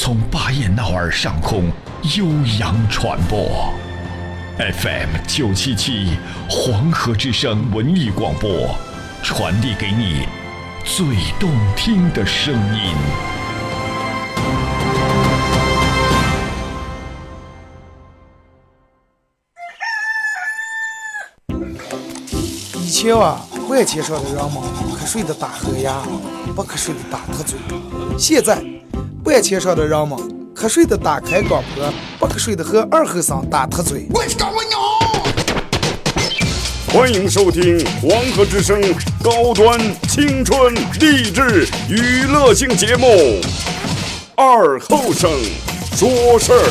从巴彦淖尔上空。悠扬传播，FM 九七七黄河之声文艺广播，传递给你最动听的声音。以前啊，万千上的人们瞌睡的打呵呀，不瞌睡的打特嘴。现在，半千上的人们。瞌睡的打开广播，不瞌睡的和二后生打特嘴。我是我娘！欢迎收听黄河之声高端青春励志娱乐性节目《二后生说事儿》。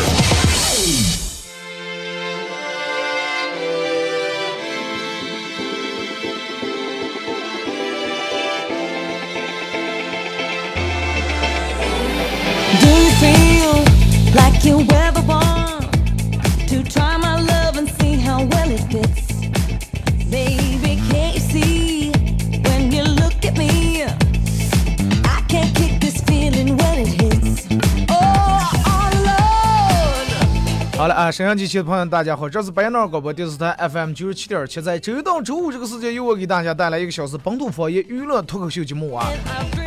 好了啊，沈阳机器的朋友大家好，这是白鸟广播电视台 FM 九十七点七，在周一到周五这个时间，由我给大家带来一个小时本土方言娱乐脱口秀节目啊，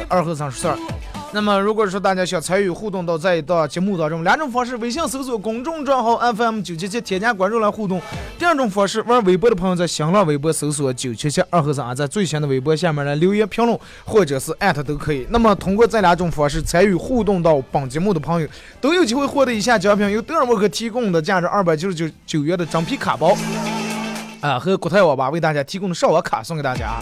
二和尚说事儿。那么，如果说大家想参与互动到这一档节目当中，两种方式：微信搜索公众账号 FM 九七七，添加关注来互动；第二种方式，玩微博的朋友在新浪微博搜索九七七二和尚，在最新的微博下面来留言评论，或者是艾特都可以。那么，通过这两种方式参与互动到本节目的朋友，都有机会获得以下奖品：由德尔沃克提供的价值二百九十九九元的真皮卡包，啊，和国泰网吧为大家提供的上网卡送给大家。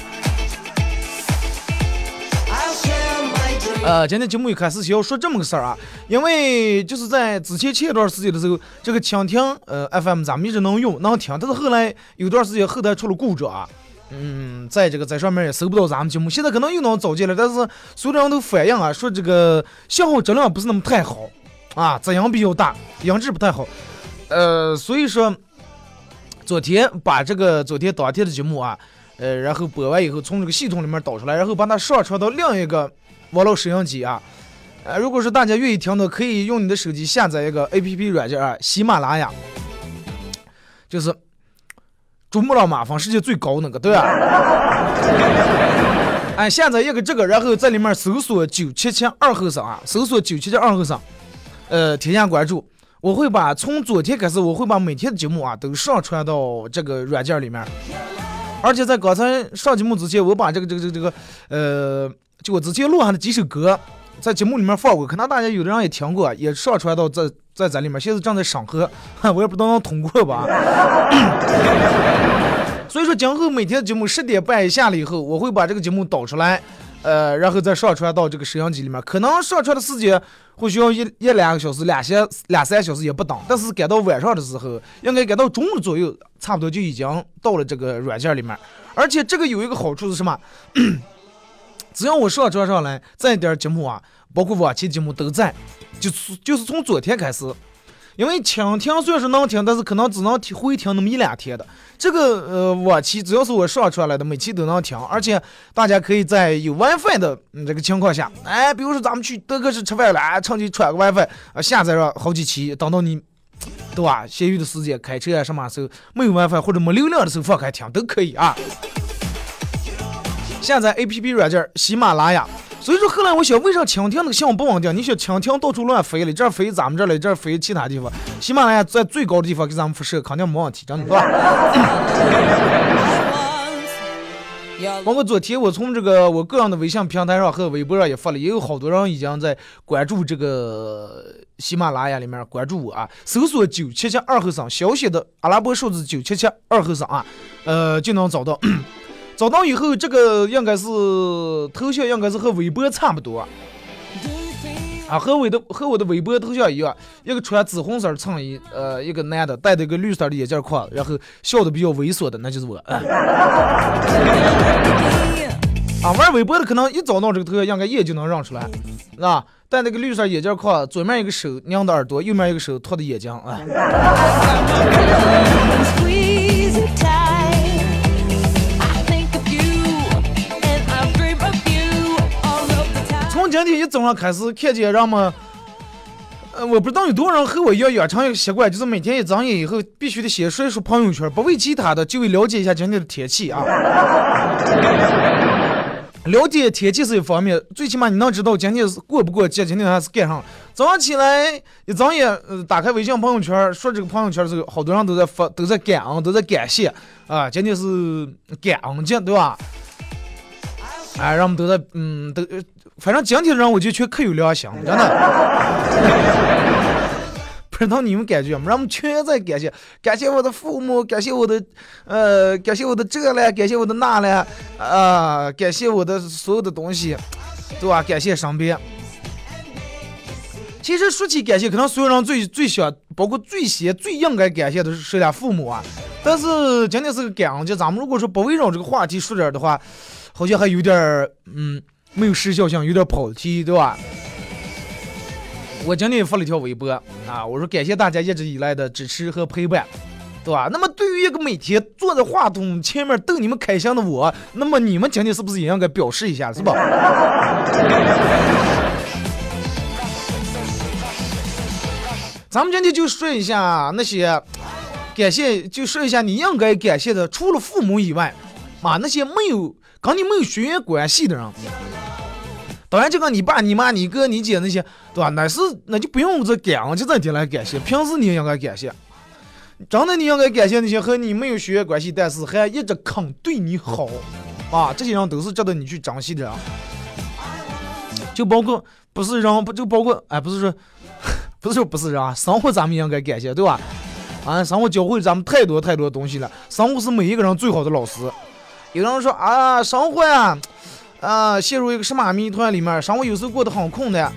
呃，今天节目一开始先要说这么个事儿啊，因为就是在之前前一段时间的时候，这个蜻蜓呃 FM 咱们一直能用能听，但是后来有段时间后台出了故障啊，嗯，在这个在上面也搜不到咱们节目，现在可能又能找见了，但是所有人都反映啊，说这个信号质量不是那么太好啊，杂音比较大，音质不太好，呃，所以说昨天把这个昨天当天的节目啊，呃，然后播完以后从这个系统里面导出来，然后把它上传到另一个。网络摄像机啊，呃，如果说大家愿意听的，可以用你的手机下载一个 A P P 软件啊，喜马拉雅，就是珠穆朗玛峰世界最高那个，对啊。哎，下载一个这个，然后在里面搜索九七七二后生啊，搜索九七七二后生，呃，添加关注，我会把从昨天开始，我会把每天的节目啊都上传到这个软件里面，而且在刚才上节目之前，我把这个这个这个这个呃。就我之前录上的几首歌，在节目里面放过，可能大家有的人也听过，也上传到在在咱里面，现在正在审核，我也不知道能通过吧。所以说，今后每天节目十点半以下了以后，我会把这个节目导出来，呃，然后再上传到这个摄像机里面。可能上传的时间会需要一一两个小时，两三两三小时也不等。但是赶到晚上的时候，应该赶到中午左右，差不多就已经到了这个软件里面。而且这个有一个好处是什么？只要我上传上来，这一点节目啊，包括往期节目都在，就就是从昨天开始，因为听听虽然是能听，但是可能只能听回听那么一两天的。这个呃往期只要是我上传来的，每期都能听，而且大家可以在有 WiFi 的这个情况下，哎，比如说咱们去德克士吃饭了，哎，趁机串个 WiFi，啊，下载上好几期，等到你对吧？闲余的时间开车啊什么时候没有 WiFi 或者没流量的时候放开听都可以啊。下载 A P P 软件喜马拉雅，所以说后来我想，为啥蜻蜓那个信号不稳定？你想蜻蜓到处乱飞了，这飞咱们这里，这飞其他地方，喜马拉雅在最高的地方给咱们辐射，肯定没问题，真的，是吧？包括昨天我从这个我个人的微信平台上和微博上也发了，也有好多人已经在关注这个喜马拉雅里面关注我啊，搜索九七七二后生，小写的阿拉伯数字九七七二后生啊，呃，就能找到。找到以后，这个应该是头像，应该是和微博差不多。啊，和我的和我的微博头像一样，一个穿紫红色衬衣，呃，一个男的戴着一个绿色的眼镜框，然后笑的比较猥琐的，那就是我。啊，玩微博的可能一找到这个头像，应该一眼就能认出来，啊，戴那个绿色眼镜框，左面一个手拧的耳朵，右面一个手托的眼睛，啊。今天一早上开始，看见人们，呃，我不知道有多少人和我一样养成一个习惯，就是每天一睁眼以后，必须得先刷一刷朋友圈，不为其他的，就为了解一下今天的天气啊。了解天气是一方面，最起码你能知道今天是过不过节，今天还是干啥。早上起来一睁眼，呃，打开微信朋友圈，说这个朋友圈的时候，好多人都在发，都在感恩，都在感谢啊。今天是感恩节，对吧？哎，人们都在，嗯，都，反正今天的人我就全可有良心，真的。不知道你们感觉吗？人们全在感谢，感谢我的父母，感谢我的，呃，感谢我的这嘞，感谢我的那嘞，啊，感谢我的所有的东西，对吧？感谢身边。其实说起感谢，可能所有人最最想，包括最先、最应该感谢的是谁俩父母啊。但是今天是个感恩节，咱们如果说不围绕这个话题说点的话，好像还有点儿，嗯，没有时效性，有点跑题，对吧？我今天也发了一条微博啊，我说感谢大家一直以来的支持和陪伴，对吧？那么对于一个每天坐在话筒前面逗你们开心的我，那么你们今天是不是也应该表示一下，是吧？咱们今天就说一下那些感谢，就说一下你应该感谢的，除了父母以外，啊，那些没有跟你没有血缘关系的人。当然，就跟你爸、你妈、你哥、你姐那些，对吧？那是那就不用这感恩节这天来感谢，平时你也应该感谢。真的，你应该感谢那些和你没有血缘关系，但是还一直肯对你好啊，这些人都是值得你去珍惜的人。就包括不是人，不就包括哎，不是说，不是说不是人啊，生活咱们应该感谢，对吧？啊，生活教会咱们太多太多东西了，生活是每一个人最好的老师。有人说啊，生活呀。啊，陷入一个什么谜团里面？生活有时候过得很困难。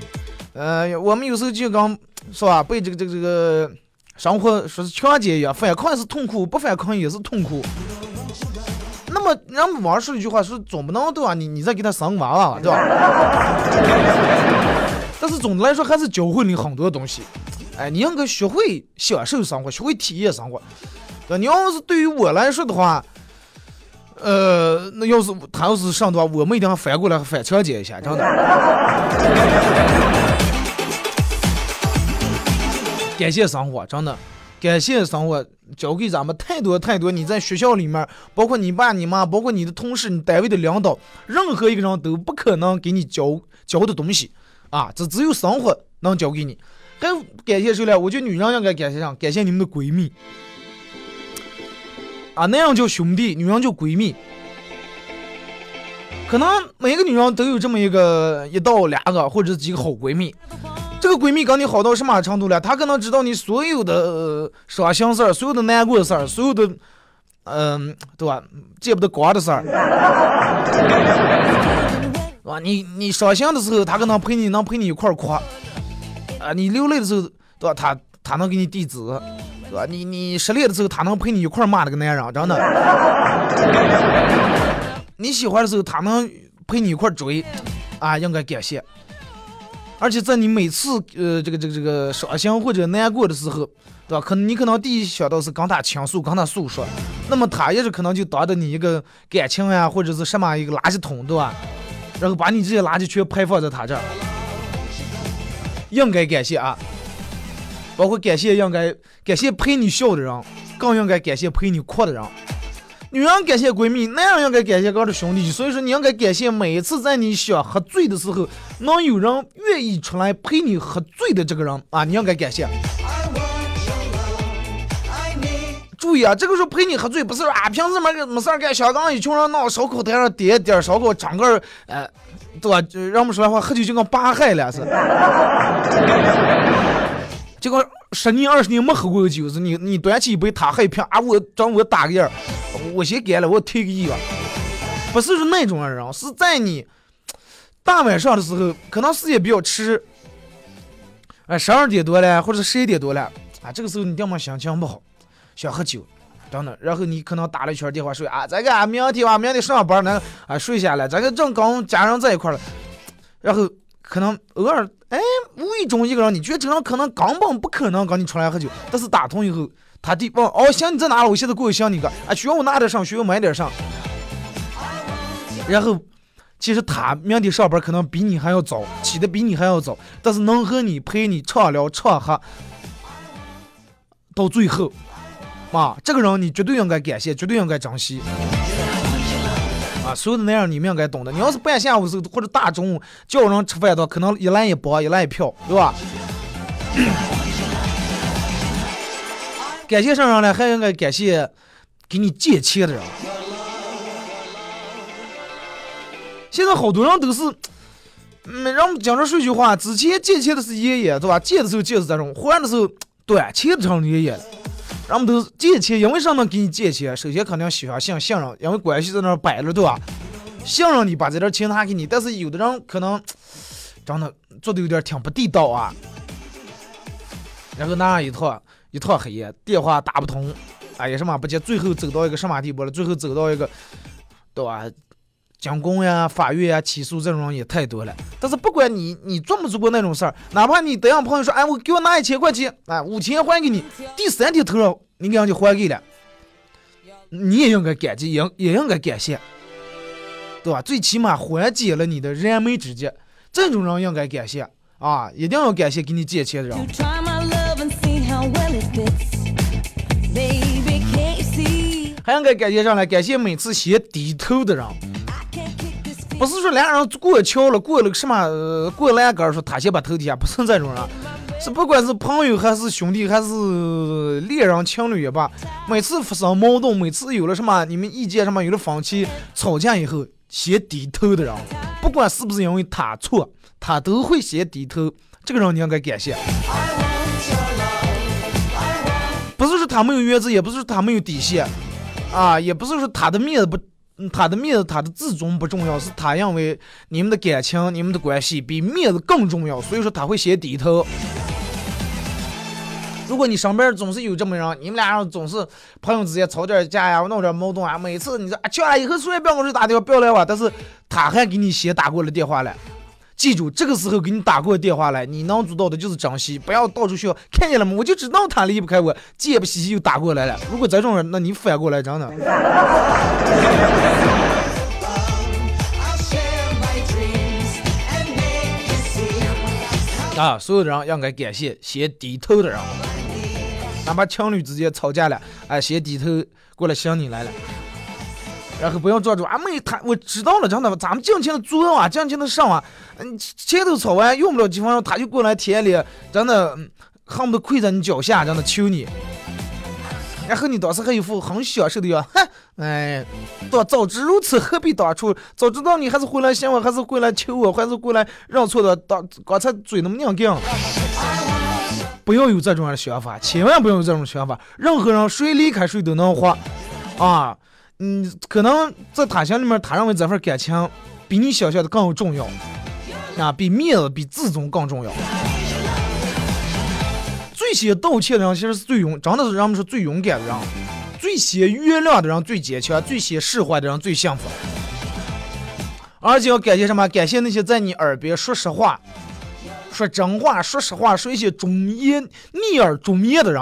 呃，我们有时候就刚是吧，被这个这个这个生活说是强奸一样，反抗也是痛苦，不反抗也是痛苦。那么，人们网上说一句话，说总不能对吧？你你再给他生娃娃，对吧？但是总的来说，还是教会你很多东西。哎，你应该学会享受生活，学会体验生活。对，你要是对于我来说的话。呃，那要是他要是上的话，我们一定要反过来反强奸一下，真的。感谢生活，真的，感谢生活教给咱们太多太多。你在学校里面，包括你爸你妈，包括你的同事，你单位的领导，任何一个人都不可能给你教教的东西啊，这只有生活能教给你。还感谢谁了？我觉得女人应该感谢上，感谢你们的闺蜜。啊，那样叫兄弟，女人叫闺蜜。可能每个女人都有这么一个一到两个或者几个好闺蜜。这个闺蜜跟你好到什么程度了？她可能知道你所有的伤心事儿，所有的难过的事儿，所有的，嗯，对吧？见不得光的事儿，啊？你你伤心的时候，她可能陪你，能陪你一块儿哭。啊，你流泪的时候，对吧？她她能给你递纸。是吧？你你失恋的时候，他能陪你一块骂那个男人，真的。你喜欢的时候，他能陪你一块追，啊，应该感谢。而且在你每次呃这个这个这个伤心或者难过的时候，对吧？可能你可能第一想到是跟他倾诉，跟他诉说，那么他也是可能就当着你一个感情呀，或者是什么一个垃圾桶，对吧？然后把你这些垃圾全排放在他这儿，应该感谢啊。包括感谢应该感谢陪你笑的人，更应该感谢陪你哭的人。女人感谢闺蜜，男人应该感谢哥的兄弟。所以说，你应该感谢每一次在你想喝醉的时候，能有人愿意出来陪你喝醉的这个人啊，你应该感谢。注意啊，这个时候陪你喝醉，不是说啊平时没没事儿干，香港一群人闹烧烤摊上点点烧烤，整个呃，对吧？让我们说的话，喝酒就跟扒海了似的。结果十年二十年没喝过酒，是你你端起一杯他喝一瓶啊，我找我打个样我先干了，我退个役吧。不是说那种人，是在你大晚上的时候，可能时间比较迟，哎，十二点多了，或者十一点多了，啊，这个时候你要么心情不好，想喝酒，等等，然后你可能打了一圈电话说啊，这个明天吧，明天上班呢，啊，睡下来，这个正跟家人在一块了，然后可能偶尔，哎，无意中一个人，你觉得这个人可能根本不可能跟你出来喝酒，但是打通以后，他弟问，哦，行，你在哪了？我现在过去想你个，啊，需要我拿点上，需要买点上，然后。其实他明天上班可能比你还要早，起的比你还要早，但是能和你陪你畅聊畅喝到最后，啊，这个人你绝对应该感谢，绝对应该珍惜。所有的男人你们应该懂的。你要是半下午时候或者大中午叫人吃饭的话，可能一来一包，一来一票，对吧？感谢上人呢，还应该感谢给你借钱的人。现在好多人都是，嗯，让我们讲着说句话，之前借钱的是爷爷，对吧？借的时候借是这种，还的时候短钱的成爷爷。人们都是借钱，因为什么给你借钱？首先肯定喜欢信信任，因为关系在那摆着，对吧？信任你把这点钱拿给你，但是有的人可能真的做的有点挺不地道啊。然后那样一套一套黑夜，电话打不通，哎呀什么不接，最后走到一个什么地步了？最后走到一个，对吧？监工呀、法院呀、起诉这种人也太多了。但是不管你你做没做过那种事儿，哪怕你等下朋友说，哎，我给我拿一千块钱，哎，五千还给你，第三天头上你给人家还给了，你也应该感激，也也应该感谢，对吧？最起码缓解了你的燃眉之急，这种人应该感谢啊，一定要感谢给你借钱的人。还应该感谢上来，感谢每次先低头的人。不是说俩人过桥了，过了个什么过栏杆，说他先把头低下，不是这种人，是不管是朋友还是兄弟还是恋人情侣也罢，每次发生矛盾，每次有了什么你们意见什么有了分歧，吵架以后先低头的人，不管是不是因为他错，他都会先低头，这个人你应该感谢。不是说他没有原则，也不是说他没有底线，啊，也不是说他的面子不。他的面子，他的自尊不重要，是他认为你们的感情、你们的关系比面子更重要，所以说他会先低头。如果你身边总是有这么人，你们俩总是朋友之间吵点架呀，闹点矛盾啊，每次你说啊，去了以后随便我打电话不要来往，但是他还给你先打过了电话了。记住，这个时候给你打过电话来，你能做到的就是珍惜，不要到处炫耀。看见了吗？我就知道他离不开我，贱不兮兮又打过来了。如果这种人，那你反过来真的。啊，所有的人应该感谢先低头的人，哪怕情侣之间吵架了，哎，先低头过来想你来了。然后不要抓住啊！没他，我知道了，真的，咱们尽情的做啊，尽情的上啊。嗯，前头吵完用不了几分钟，他就过来田里，真的恨不得跪在你脚下，真的求你。然后你当时还一副很享受的样，哼，哎，早早知如此，何必当初？早知道你还是回来想我，还是回来求我，还是过来认错的。当刚才嘴那么硬硬，不要有这种的想法，千万不要有这种想法。任何人谁离开谁都能活，啊。嗯，可能在他心里面，他认为这份感情比你想象的更重要啊，比面子、比自尊更重要。最先道歉的人，其实是最勇，真的是人们是最勇敢的人；最先原谅的人最坚强，最先释怀的人最幸福。而且要感谢什么？感谢那些在你耳边说实话、说真话、说实话、说一些忠言逆耳忠言的人。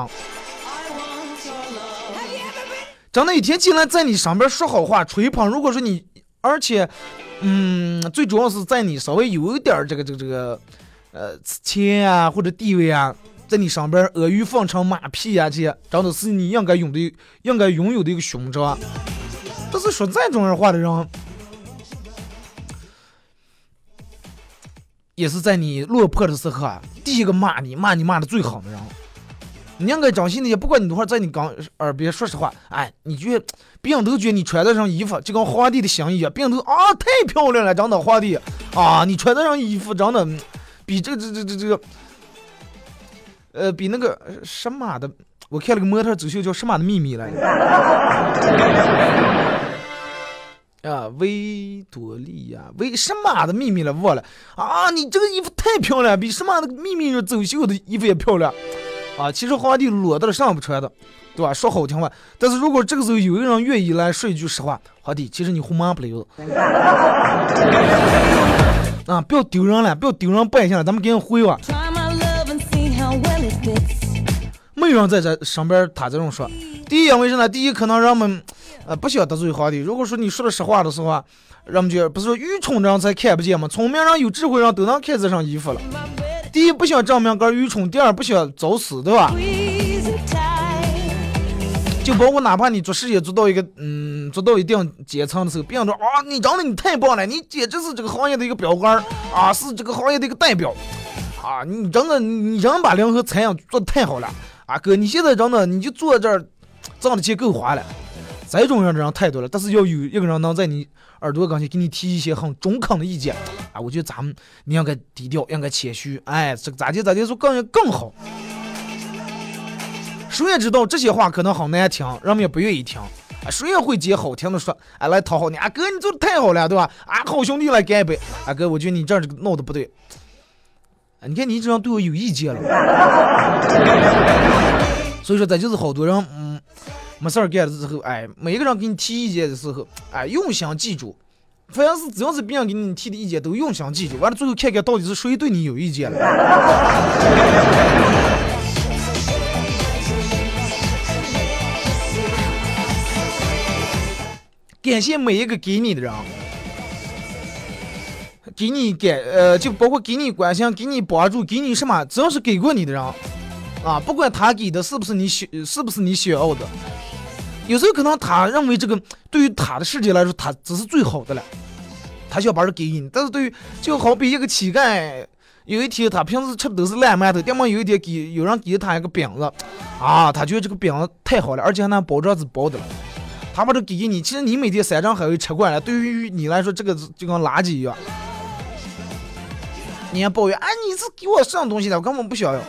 真的，一天进来在你上边说好话、吹捧。如果说你，而且，嗯，最主要是在你稍微有一点这个这个这个，呃，钱啊或者地位啊，在你上边阿谀奉承、马屁啊这些，真的是你应该拥的、应该拥有的一个勋章。但是说这种人话的人，也是在你落魄的时候啊，第一个骂你、骂你骂的最好的人。你应该珍惜那些，不管你多少，在你刚耳边说实话，哎，你觉得别人都觉得你穿的上衣服就跟皇帝的新衣，别人都啊太漂亮了，真的皇帝啊，你穿的上衣服真的比这这这这这个，呃，比那个什么的，我看了个模特走秀叫什么的秘密来，啊，维多利亚，维什么的秘密了？忘了啊！你这个衣服太漂亮，比什么的秘密走秀的衣服也漂亮啊！其实皇帝裸的上不穿的，对吧？说好听话，但是如果这个时候有一个人愿意来说一句实话，皇帝，其实你红马不溜啊！不要丢人了，不要丢人百姓了，咱们赶紧回吧。没有人在这上边他这种说，第一因为什么？第一可能人们。呃，不想得罪皇帝。如果说你说的实话的时候啊，人们就不是说愚蠢的人才看不见吗？聪明人、有智慧人都能看这身衣服了。第一，不想证明个愚蠢；第二，不想找死，对吧？就包括哪怕你做事业做到一个嗯，做到一定阶层的时候，别人说啊，你长得你太棒了，你简直是这个行业的一个标杆儿啊，是这个行业的一个代表啊，你真的你人把两盒菜样做的太好了啊，哥，你现在真的你就坐这儿挣的钱够花了。这种人的人太多了，但是要有一个人能在你耳朵跟前给你提一些很中肯的意见，啊，我觉得咱们你应该低调，应该谦虚，哎，这个咋地咋地说更更好。谁也知道这些话可能很难听，人们也不愿意听，啊，谁也会接好听的说，哎，来讨好你，啊，哥你做的太好了，对吧？啊，好兄弟来干一杯，啊，哥，我觉得你这儿闹的不对，你看你这样对我有意见了，所以说这就是好多人，嗯。没事儿干的时候，哎，每一个人给你提意见的时候，哎，用心记住。凡是只要是别人给你提的意见，都用心记住。完了，最后看看到底是谁对你有意见了。感谢每一个给你的人，给你感呃，就包括给你关心、给你帮助、给你什么，只要是给过你的人，啊，不管他给的是不是你想，是不是你想要的。有时候可能他认为这个对于他的世界来说，他只是最好的了，他想把这给你。但是对于就好比一个乞丐，有一天他平时吃的都是烂馒头，要么有一天给有人给他一个饼子，啊，他觉得这个饼子太好了，而且还能包装纸包的了，他把这给你。其实你每天山珍海味吃惯了，对于你来说，这个就跟垃圾一样。你还抱怨，哎，你是给我什么东西的？我根本不想要。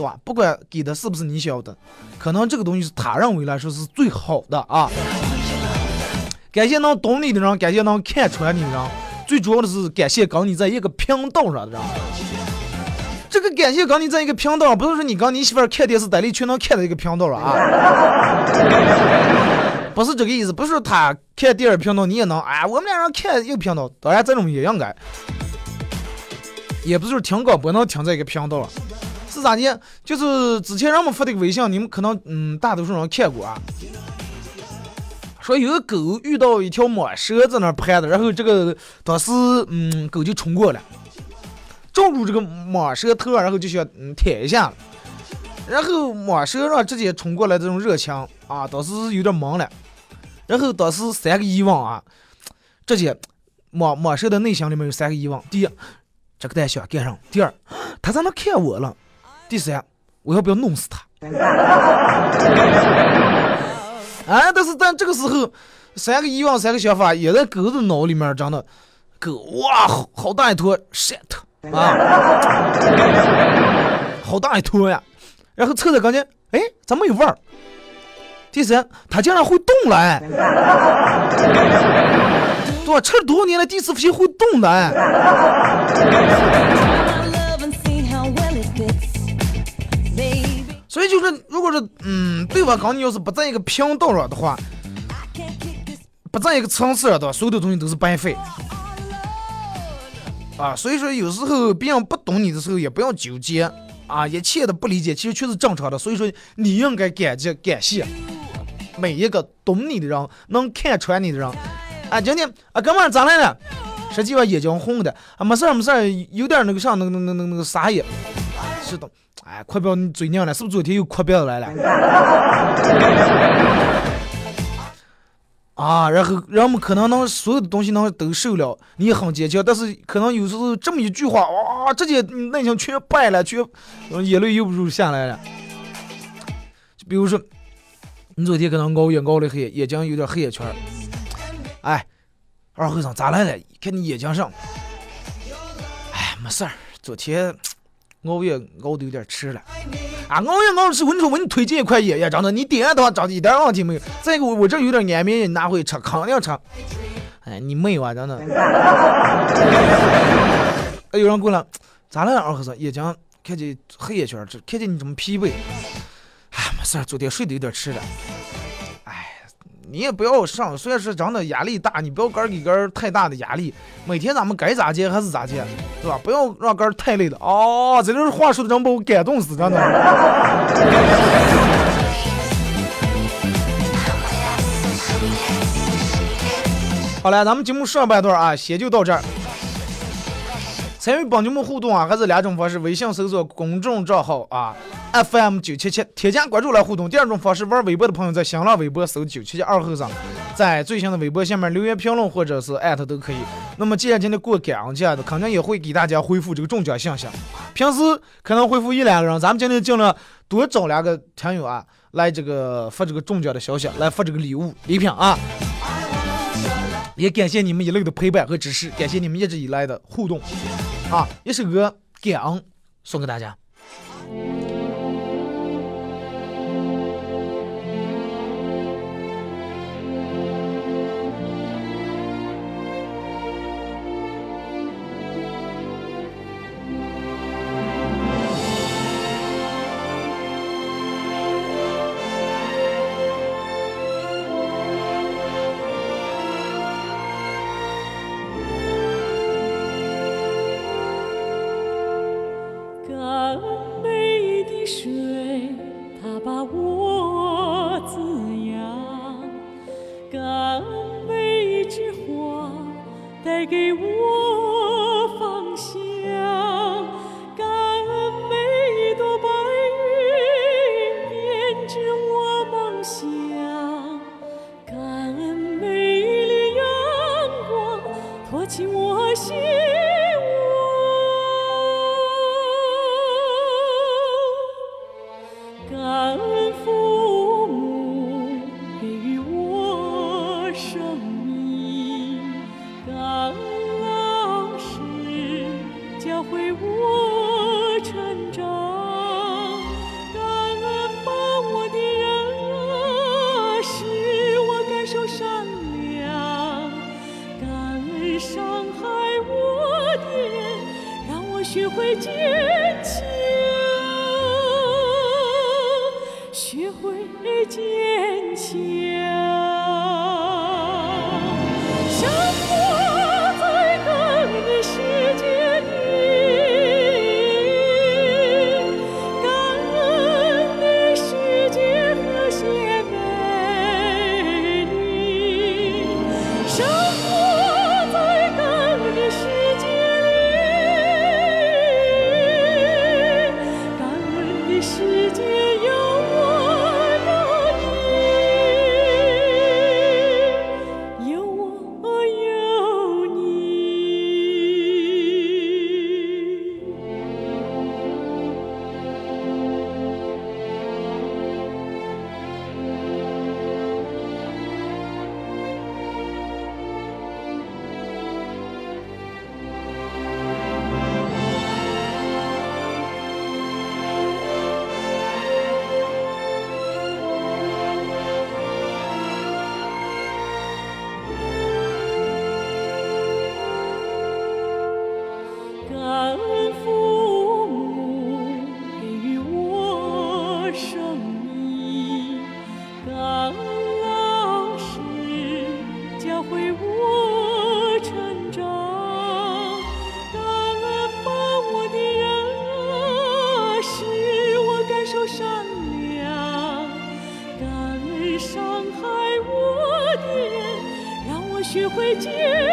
对吧？不管给的是不是你想要的，可能这个东西是他认为来说是最好的啊。感谢能懂你的人，感谢能看穿你的人，最主要的是感谢跟你在一个频道上的人。这个感谢跟你在一个频道，不是说你跟你媳妇儿看电视在里全能看到一个频道了啊。不是这个意思，不是他看第二频道你也能，哎，我们俩人看一个频道，当然这种也应该，也不是说听歌不能听在一个频道了。是咋的？就是之前人们发的微信，你们可能嗯，大多数人看过啊。说有个狗遇到一条蟒蛇在那拍的，然后这个当时嗯，狗就冲过来，撞住这个蟒蛇头，然后就想嗯舔一下。然后蟒蛇让直接冲过来这种热情啊，当时有点懵了。然后当时三个疑问啊，直接蟒蟒蛇的内心里面有三个疑问：第一，这个蛋想干上；第二，他在那看我了。第三，我要不要弄死他？哎，但是但这个时候，三个欲望，三个想法也在狗的脑里面，真的，狗哇，好好大一坨 shit 啊，好大一坨呀！然后测测感觉，哎，咋没有味儿？第三，它竟然会动了，哎，对吧？吃了多少年了，第一次发现会动的，哎。所以就是，如果是嗯，对吧？跟你要是不在一个频道上的话，不在一个层次上的话，所有的东西都是白费啊。所以说，有时候别人不懂你的时候，也不要纠结啊。一切的不理解，其实全是正常的。所以说，你应该感激感谢每一个懂你的人，能看穿你的人。啊，今天啊，哥们儿咋来了？实际上眼睛红的啊，没事儿没事儿，有点那个啥，那个那个那个那个啥也，是的。哎，快要你嘴硬了，是不是昨天又哭鼻子来了？啊，然后人们可能能所有的东西能都受了，你很坚强，但是可能有时候这么一句话，哇，直接内心全败了，全眼泪又不如下来了。就比如说，你昨天可能熬夜熬的黑，眼睛有点黑眼圈。哎，二和尚咋来了？看你眼睛上。哎，没事儿，昨天。熬夜熬的有点迟了啊！熬夜熬的是，我跟你说，我给你推荐一块眼药，真的，你点的话，长一点问题没有。再一个，我我这有点安眠药，拿回去吃，肯定吃。哎，你妹啊，真的。哎，有人过来，咋了，二和尚？眼睛看见黑眼圈，这看见你这么疲惫。哎，没事，昨天睡得有点迟了。你也不要上，虽然是真的压力大，你不要给给杆太大的压力。每天咱们该咋接还是咋接，对吧？不要让个太累了。哦，这就是话说的，真把我感动死，真的。好了，咱们节目上半段啊，先就到这儿。参与帮节目互动啊，还是两种方式：微信搜索公众账号啊，FM 九七七，添加关注来互动。第二种方式，玩微博的朋友在新浪微博搜九七七二后生，在最新的微博下面留言评论或者是艾特都可以。那么既然今天过感恩节的，肯定也会给大家回复这个中奖信息。平时可能回复一两个人，咱们今天尽量多找两个听友啊，来这个发这个中奖的消息，来发这个礼物礼品啊。也感谢你们一路的陪伴和支持，感谢你们一直以来的互动，啊，一首歌《感恩》送给大家。善良感恩伤害我的人让我学会坚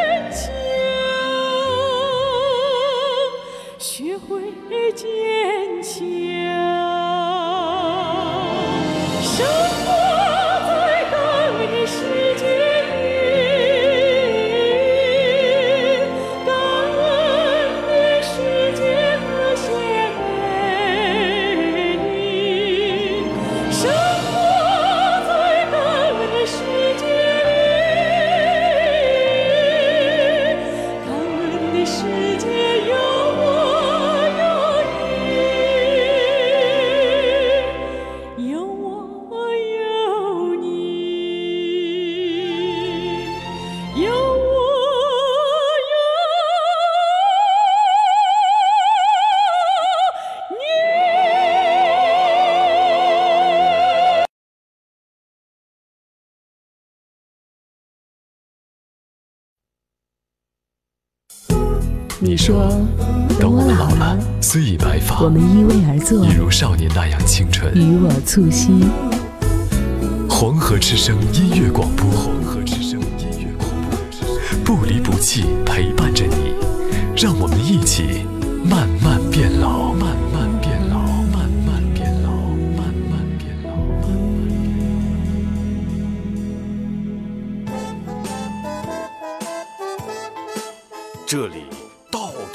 你说，等我们老了，虽已白发，我们依偎而坐，一如少年那样清纯。与我促膝。黄河之声音乐广播，黄河之声音乐广播，不离不弃陪伴着你，让我们一起慢慢变老，慢慢变老，慢慢变老，慢慢变老。这里到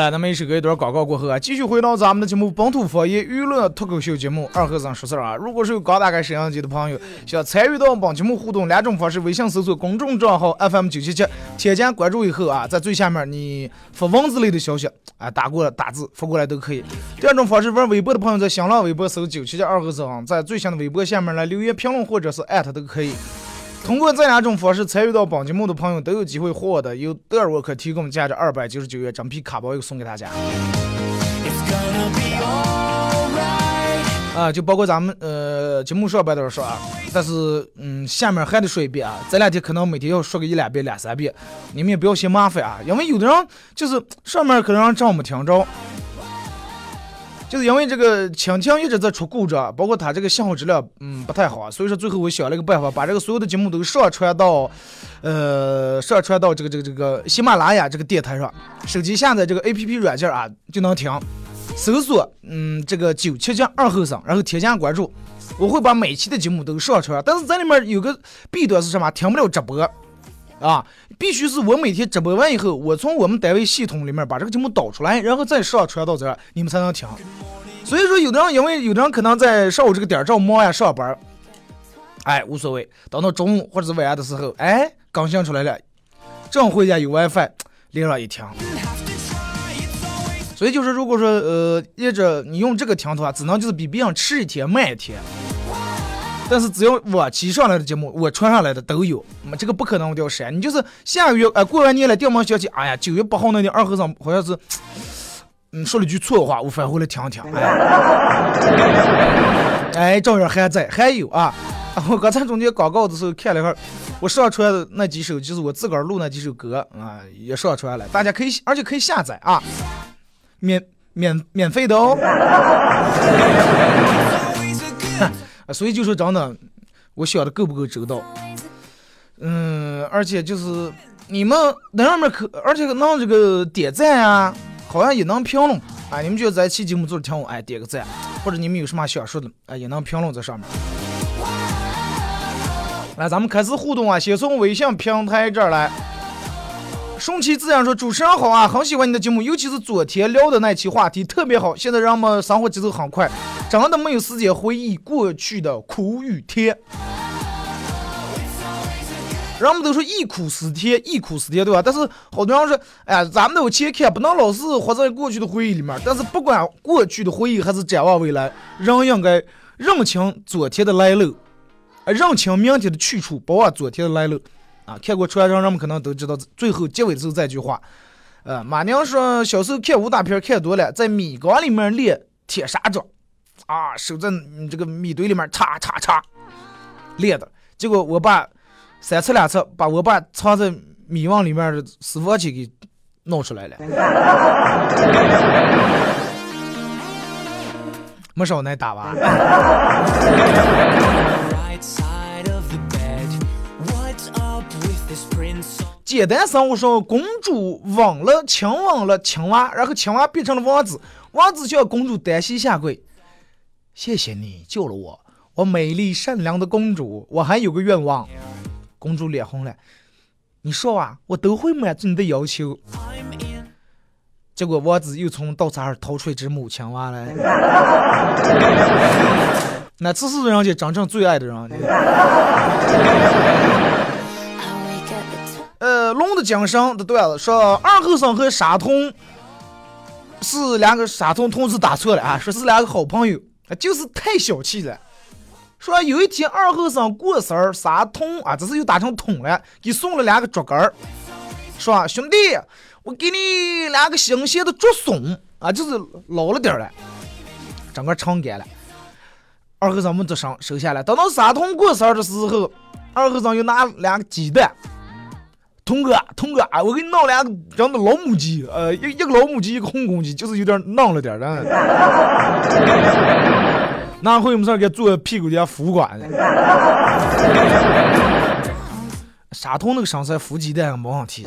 了，那么一首歌一段广告过后啊，继续回到咱们的节目《本土方言娱乐脱口秀节目》二和尚说事儿啊。如果是有刚打开摄像机的朋友，想参与到本节目互动，两种方式：微信搜索公众账号 FM 九七七，添加关注以后啊，在最下面你发文字类的消息啊，打过来打字发过来都可以。第二种方式，玩微博的朋友在新浪微博搜九七七二和尚，在最新的微博下面来留言评论或者是艾特都可以。通过这两种方式参与到本节目的朋友都有机会获得由德尔沃克提供价值二百九十九元整批卡包，又送给大家。啊，就包括咱们呃节目上边都说啊，但是嗯下面还得说一遍啊，这两天可能每天要说个一两遍、两三遍，你们也不要嫌麻烦啊，因为有的人就是上面可能让账没听着。就是因为这个蜻蜓一直在出故障，包括它这个信号质量嗯不太好，所以说最后我想了一个办法，把这个所有的节目都上传到，呃上传到这个这个这个喜马拉雅这个电台上，手机下载这个 A P P 软件啊就能听，搜索嗯这个九七七二后生，然后添加关注，我会把每期的节目都上传，但是在里面有个弊端是什么？听不了直播。啊，必须是我每天直播完以后，我从我们单位系统里面把这个节目导出来，然后再上传到这儿，你们才能听。所以说，有的人因为有的人可能在上午这个点儿正忙呀上班，哎无所谓，等到中午或者是晚上的时候，哎更新出来了，正回家有 WiFi，连上一听。所以就是如果说呃，一直你用这个听的话，只能就是比别人迟一天慢一天。但是只要我骑上来的节目，我传上来的都有，这个不可能掉删。你就是下个月，哎、过完年了，电门响起，哎呀，九月八号那天二和尚好像是，嗯，说了句错话，我返回来听听，哎，哎，照样还在，还有啊，啊我刚才中间广告的时候看了一会儿，我上传的那几首就是我自个儿录那几首歌啊，也上传了，大家可以，而且可以下载啊，免免免费的哦。所以就说真的，我想的够不够周到？嗯，而且就是你们那上面可，而且能这个点赞啊，好像也能评论啊。你们觉得这期节目做的挺好，哎，点个赞，或者你们有什么想说的，哎，也能评论在上面。来，咱们开始互动啊，先从微信平台这儿来。顺其自然说：“主持人好啊，很喜欢你的节目，尤其是昨天聊的那期话题特别好。现在人们生活节奏很快，真的没有时间回忆过去的苦与甜。人们都说忆苦思甜，忆苦思甜，对吧？但是好多人说，哎呀，咱们都有前看，不能老是活在过去的回忆里面。但是不管过去的回忆还是展望未来，人应该认清昨天的来路，认清明天的去处，不忘昨天的来路。啊，看过传承，人们可能都知道，最后结尾的时候这句话。呃，马娘说小时候看武打片看多了，在米缸里面练铁砂掌，啊，手在嗯这个米堆里面叉叉叉练的。结果我爸三次两次把我爸藏在米瓮里面的私房钱给弄出来了，没少挨打吧？简单生活说，公主吻了亲吻了青蛙，然后青蛙变成了王子，王子向公主单膝下跪，谢谢你救了我，我美丽善良的公主，我还有个愿望。公主脸红了，你说啊，我都会满足你的要求。结果王子又从稻草上掏出一只母青蛙来，那这是人家真正最爱的人。龙的精神的段子说，二后生和沙童是两个沙童同时打错了啊，说是两个好朋友，就是太小气了。说有一天二后生过生日，沙童啊，这是又打成桶了，给送了两个竹竿儿，说兄弟。我给你两个新鲜的竹笋啊，就是老了点儿了，整个撑干了。二后生们就上收下来。等到三童过生日的时候，二后生又拿两个鸡蛋。童哥，童哥，我给你弄两个真的老母鸡，呃，一一个老母鸡，一个红公鸡，就是有点嫩了点的。拿回我们这儿给坐屁股底下孵管。沙童那个上色孵鸡蛋没问题。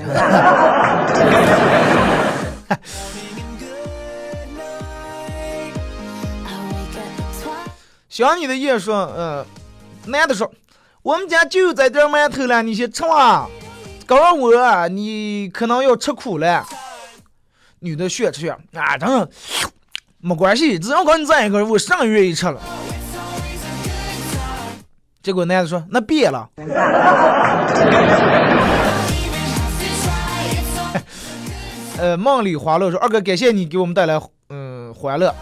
想你的夜说，嗯，男的说，我们家就在这馒头了，你先吃啊。告诉我，你可能要吃苦了。女的学吃炫啊，等等，没关系，只要跟你在一块，我上个月也吃了。结果男的说：“那别了。呃，梦里花落说：“二哥，感谢你给我们带来嗯欢乐。”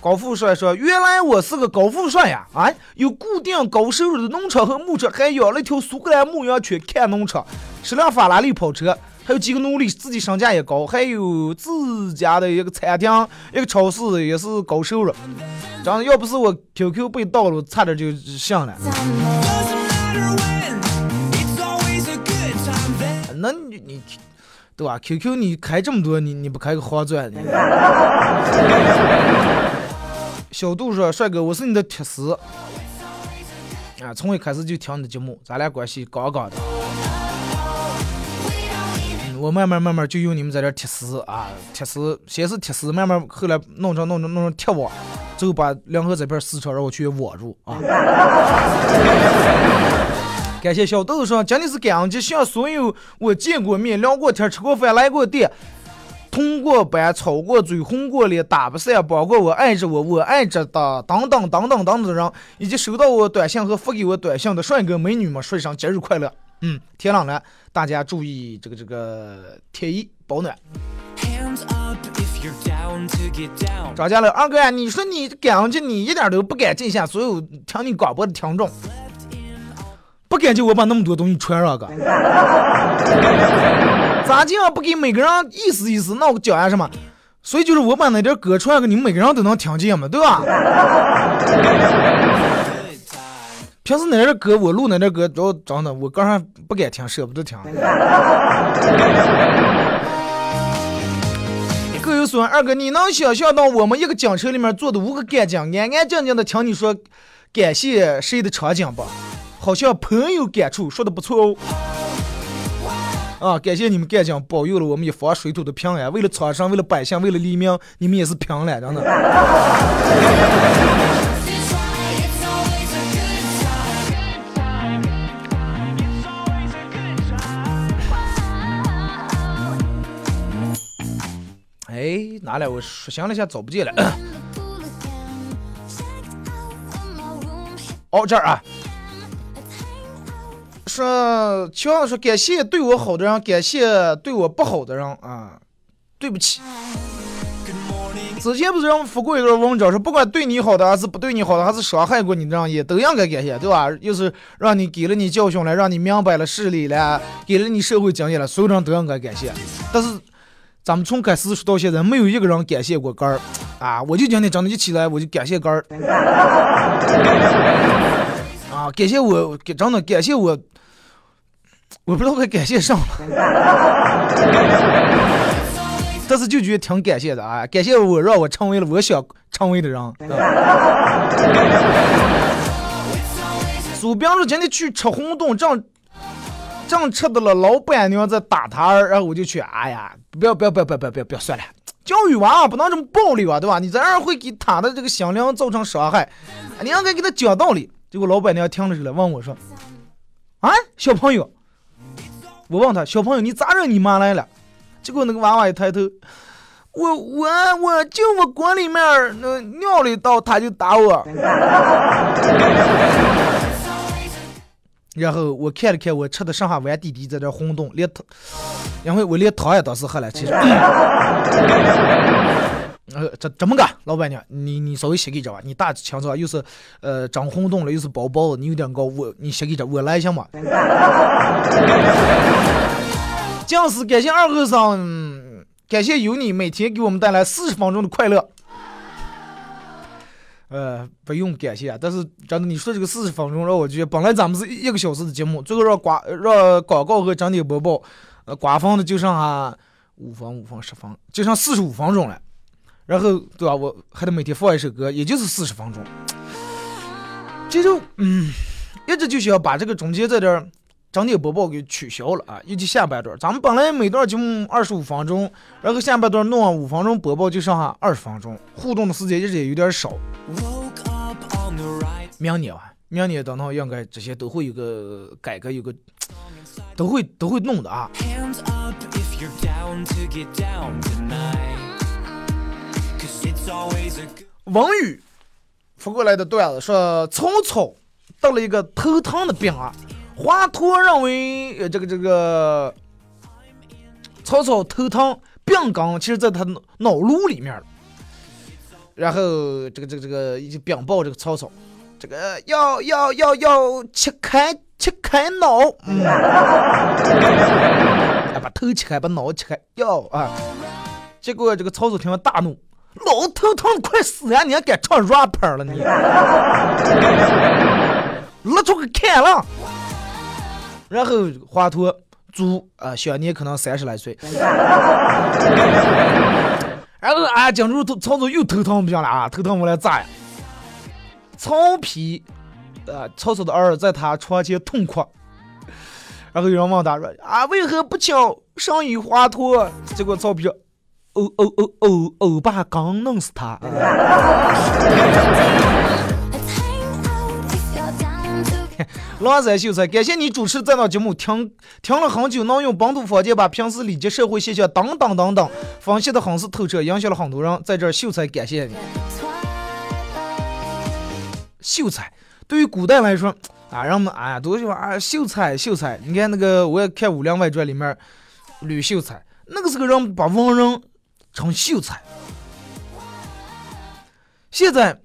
高富帅说：“原来我是个高富帅呀！啊，有固定高收入的农场和牧场，还养了一条苏格兰牧羊犬看农场，十辆法拉利跑车，还有几个奴隶，自己身价也高，还有自家的一个餐厅，一个超市也是高收入。”真的，要不是我 QQ 被盗了，差点就上了。那你你对吧？QQ 你开这么多，你你不开个黄钻？小杜说：“帅哥，我是你的铁丝啊，从一开始就听你的节目，咱俩关系杠杠的。我慢慢慢慢就用你们在这铁丝啊，铁丝先是铁丝，慢慢后来弄成弄成弄成铁网。”最后把两盒这片撕成，让我去握住啊！感谢小豆豆说，今天是感恩节，向所有我见过面、聊过天、吃过饭、来过店、通过班、吵过嘴、红过脸、打不散、帮过我、爱着我、我爱着的等等等等等等的人，以及收到我短信和发给我短信的帅哥美女们，说一声节日快乐！嗯，天冷了，大家注意这个这个添衣保暖。张家乐二哥，你说你感恩节你一点都不感激一下所有听你广播的听众，不感激我把那么多东西传上个，咋这样不给每个人意思意思，那我讲下什么？所以就是我把那点歌传个，你们每个人都能听见嘛，对吧？平时那点歌我录那点歌，主要真的我刚上不敢听，舍不得听。各有所二哥，你能想象到我们一个警车里面坐的五个干警，安安静静的听你说感谢谁的场景不？好像朋友感触，说的不错哦。啊，感谢你们干警保佑了我们一方水土的平安，为了苍生，为了百姓，为了黎明，你们也是平了，真的。哎，哪来？我想了一下，找不见了。哦，这儿啊，说，乔说感谢对我好的人，感谢对我不好的人啊，对不起。之前不是让我发过一个文章，说不管对你好的还是不对你好的，还是伤害过你的人，也都应该感谢，对吧？又是让你给了你教训了，让你明白了事理了，给了你社会经验了，所有人都应该感谢。但是。咱们从开始说到现在，没有一个人感谢过杆儿啊！我就今天真的一起来，我就感谢杆儿啊！感谢我，真的感谢我，我不知道该感谢上了，但是就觉得挺感谢的啊！感谢我，让我成为了我想成为的人。苏兵说今天去吃馄饨，正正吃到了老板娘在打他，然后我就去，哎呀！不要不要不要不要不要不要算了，教育娃不能这么暴力啊，对吧？你这样会给他的这个心灵造成伤害，你应该给他讲道理结果老板娘听了这个问我说：“啊，小朋友。”我问他：“小朋友，你咋认你妈来了？”结果那个娃娃一抬头，我我我就我锅里面那尿了一道，他就打我。然后我看了看我吃的剩下碗底底在这轰动，连汤，因为我连汤也当时喝了，其实。呃，这这么个老板娘，你你稍微歇给着吧，你大清早又是呃长红洞了，又是包包子，你有点高，我你歇给着，我来一下嘛。讲师感谢二和尚，感谢有你每天给我们带来四十分钟的快乐。呃，不用感谢，但是真的你说这个四十分钟让我觉得，本来咱们是一个小时的节目，最后让广让广告和整体播报，呃，瓜分的就剩下五分、五分、十分，就剩四十五分钟了。然后对吧？我还得每天放一首歌，也就是四十分钟。这就嗯，一直就想把这个中间这点整点播报给取消了啊，尤其下半段。咱们本来每段节目二十五分钟，然后下半段弄五分钟播报，就剩下二十分钟，互动的时间一直也有点少。明年啊，明年等到应该这些都会有个改革，有个都会都会弄的啊。王宇发过来的段子说，曹操得了一个头疼的病啊。华佗认为，呃，这个这个曹操头疼病根其实在他脑颅里面然后这个这个这个已经禀报这个曹操，这个要要要要切开切开脑，嗯，把头切开，把脑切开，要啊。结果这个曹操听了大怒。老头疼快死呀！你还敢唱 rapper 了你？拉出个看了。然后华佗卒啊，享年可能三十来岁。然后啊，讲住曹操又头疼不行了啊，头疼我来咋呀？曹丕呃，曹操的儿子在他床前痛哭。然后有人问他说啊，为何不请生于华佗？结果曹丕说。欧欧欧欧欧巴刚弄死他。狼山秀才，感谢你主持这档节目，听听了很久，能用本土方言把平时礼节、社会现象等等等等分析的很是透彻，影响了很多人。在这儿，秀才感谢你。秀才对于古代来说啊，人们啊都喜欢啊秀才秀才。你看那个，我也看《武林外传》里面吕秀才，那个时候人把文人。成秀才，现在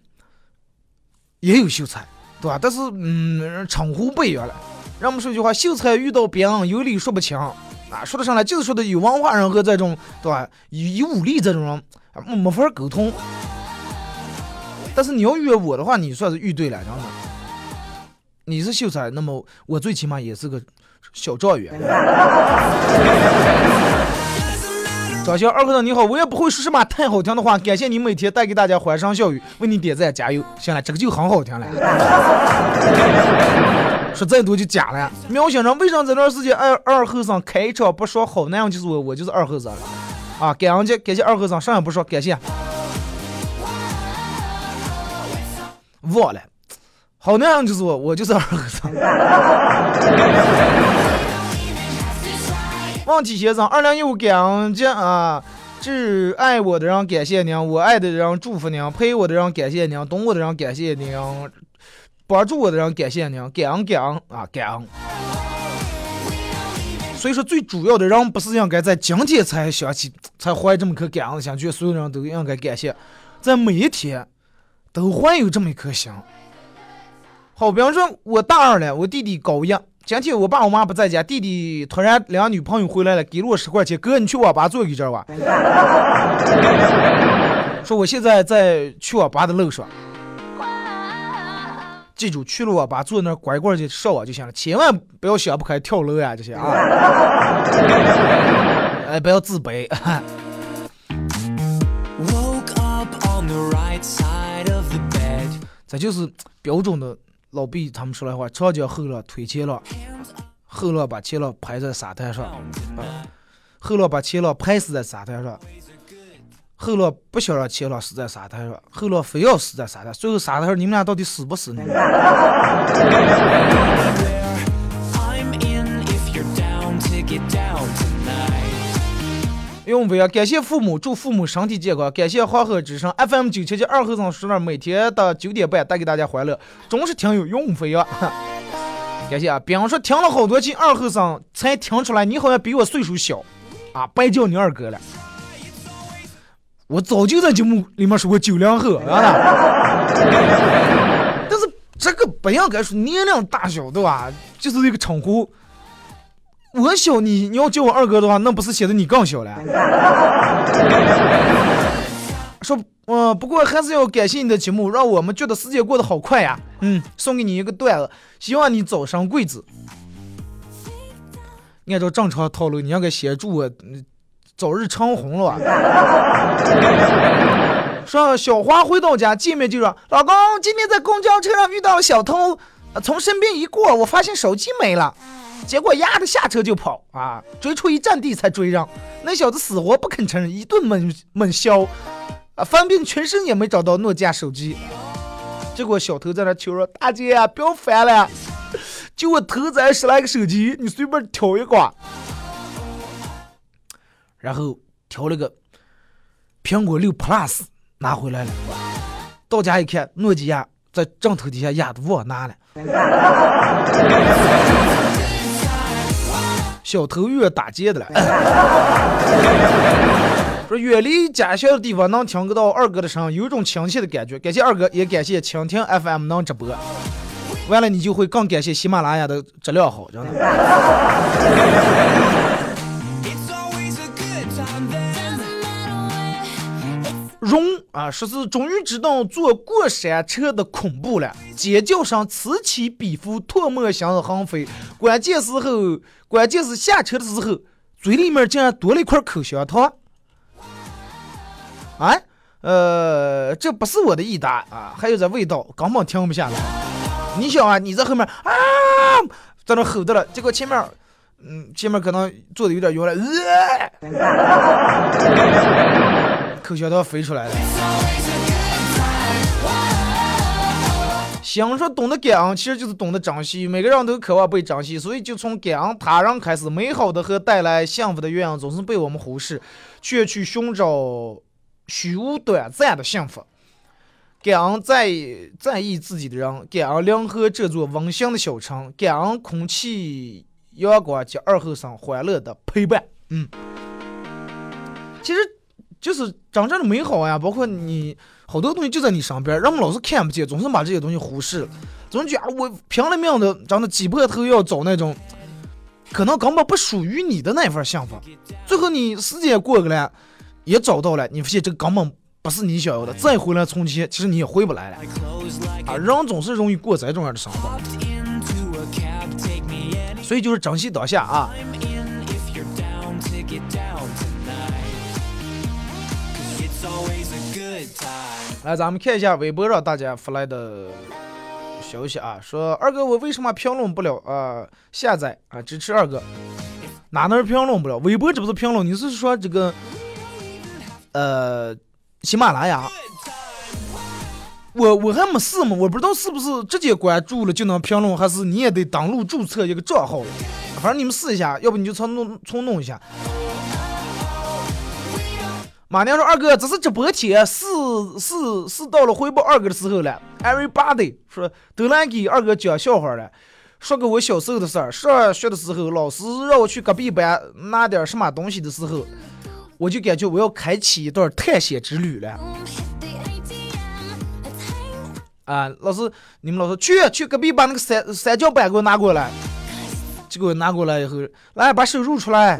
也有秀才，对吧？但是，嗯，称呼不一样了。让我们说句话：秀才遇到兵，有理说不清啊。说得上来就是说的有文化人和这种，对吧？有武力这种人，没没法沟通。但是你要约我的话，你算是遇对了，知道吗？你是秀才，那么我最起码也是个小状元。张小二哥你好，我也不会说什么太好听的话，感谢你每天带给大家欢声笑语，为你点赞加油。行了，这个就很好听了。说再多就假了。苗先生，为啥这段时间二二后生开场不说好那样就是我，我就是二后生了啊！感恩节，感谢二后生，上也不说感谢。忘了，好那样就是我，我就是二后生。问题先生，二零一五感恩节啊！致爱我的人感谢您，我爱的人祝福您，陪我的人感谢您，懂我的人感谢您，帮助我的人感谢您，感恩感恩啊感恩。所以说，最主要的人不是应该在今天才想起，才怀这么颗感恩的心，觉得所有人都应该感谢，在每一天都怀有这么一颗心。好，比方说，我大二了，我弟弟高一。今天我爸我妈不在家，弟弟突然两个女朋友回来了，给了我十块钱，哥你去网吧坐一阵吧。说我现在在去网吧的路上，记住去了网吧坐那乖乖去上网就行了，千万不要想不开跳楼呀这些啊！哎，不要自卑。这就是标准的。老毕他们说来话，长江后浪推前浪，后浪把前浪拍在沙滩上，后浪把前浪拍死在沙滩上，后浪不想让前浪死在沙滩上，后浪非要死在沙滩，最后沙滩上你们俩到底死不死呢？Tonight. 永飞啊！感谢父母，祝父母身体健康。感谢黄河之声 FM 九七七二后生说那每天的九点半带给大家欢乐，总是挺有用飞啊！感谢啊！比方说听了好多期二后生，才听出来你好像比我岁数小啊，白叫你二哥了。我早就在节目里面说过九零后，啊，但是这个不应该说年龄大小，对吧？就是一个称呼。我小你，你要叫我二哥的话，那不是显得你更小了？说，呃，不过还是要感谢你的节目，让我们觉得时间过得好快呀。嗯，送给你一个段子，希望你早生贵子。按照正常套路，你应该先祝我嗯早日长红了吧。说小花回到家，见面就说：“老公，今天在公交车上遇到了小偷，呃从身边一过，我发现手机没了。”结果压着下车就跑啊，追出一站地才追上。那小子死活不肯承认，一顿猛猛削，啊，翻遍全身也没找到诺基亚手机。结果小偷在那求说：“大姐啊，不要烦了，就我头咱十来个手机，你随便挑一个。”然后挑了个苹果六 Plus 拿回来了，到家一看，诺基亚在枕头底下压的忘拿了。小偷越打劫的了。说远离家乡的地方能听得到二哥的声音，有一种亲切的感觉。感谢二哥，也感谢蜻蜓 FM 能直播。完了，你就会更感谢喜马拉雅的质量好，真的。荣啊，说是终于知道坐过山车的恐怖了，尖叫声此起彼伏，唾沫星子横飞。关键时候，关键是下车的时候，嘴里面竟然多了一块口香糖。啊，呃，这不是我的意达啊，还有这味道，根本停不下来。你想啊，你在后面啊，在那吼的了，结果前面，嗯，前面可能坐的有点远了，呃，口香糖飞出来了。想说懂得感恩，其实就是懂得珍惜。每个人都渴望被珍惜，所以就从感恩他人开始。美好的和带来幸福的愿望总是被我们忽视，却去寻找虚无短暂的幸福。感恩在在意自己的人，感恩临河这座温馨的小城，感恩空气、阳光及二后生欢乐的陪伴。嗯，其实就是真正的美好呀，包括你好多东西就在你身边，人们老是看不见，总是把这些东西忽视了，总觉得我拼了命的，真的挤破头要找那种可能根本不属于你的那份幸福，最后你时间过去了，也找到了，你发现这个根本不是你想要的，再回来从前，其实你也回不来了。啊，人总是容易过这种样的生活，所以就是珍惜当下啊。来，咱们看一下微博上大家发来的消息啊，说二哥我为什么评论不了啊、下载啊，支持二哥，哪能评论不了？微博这不是评论，你是说这个呃喜马拉雅？我我还没试嘛，我不知道是不是直接关注了就能评论，还是你也得登录注册一个账号。反正你们试一下，要不你就从弄从弄一下。马娘说：“二哥，这是直播间，是是是到了回报二哥的时候了。Everybody 说都来给二哥讲笑话了，说个我小时候的事儿。上学的时候，老师让我去隔壁班拿点什么东西的时候，我就感觉我要开启一段探险之旅了。啊，老师，你们老师去去隔壁把那个三三角板给我拿过来。结果拿过来以后，来把手入出来。”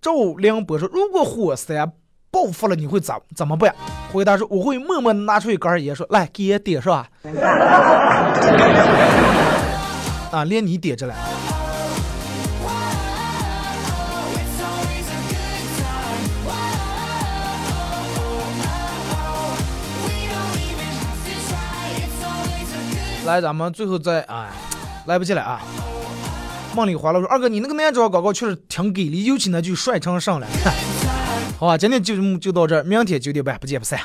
赵良波说：“如果火山爆发了，你会怎怎么办？”回答说：“我会默默拿出一根烟，说来给爷点上。”啊，连你点着了。来，咱们最后再哎，来不及了啊！梦里花落说：“二哥，你那个男装广告确实挺给力，尤其那句帅成上了。”好啊，今天节目就到这儿，明天九点半不见不散。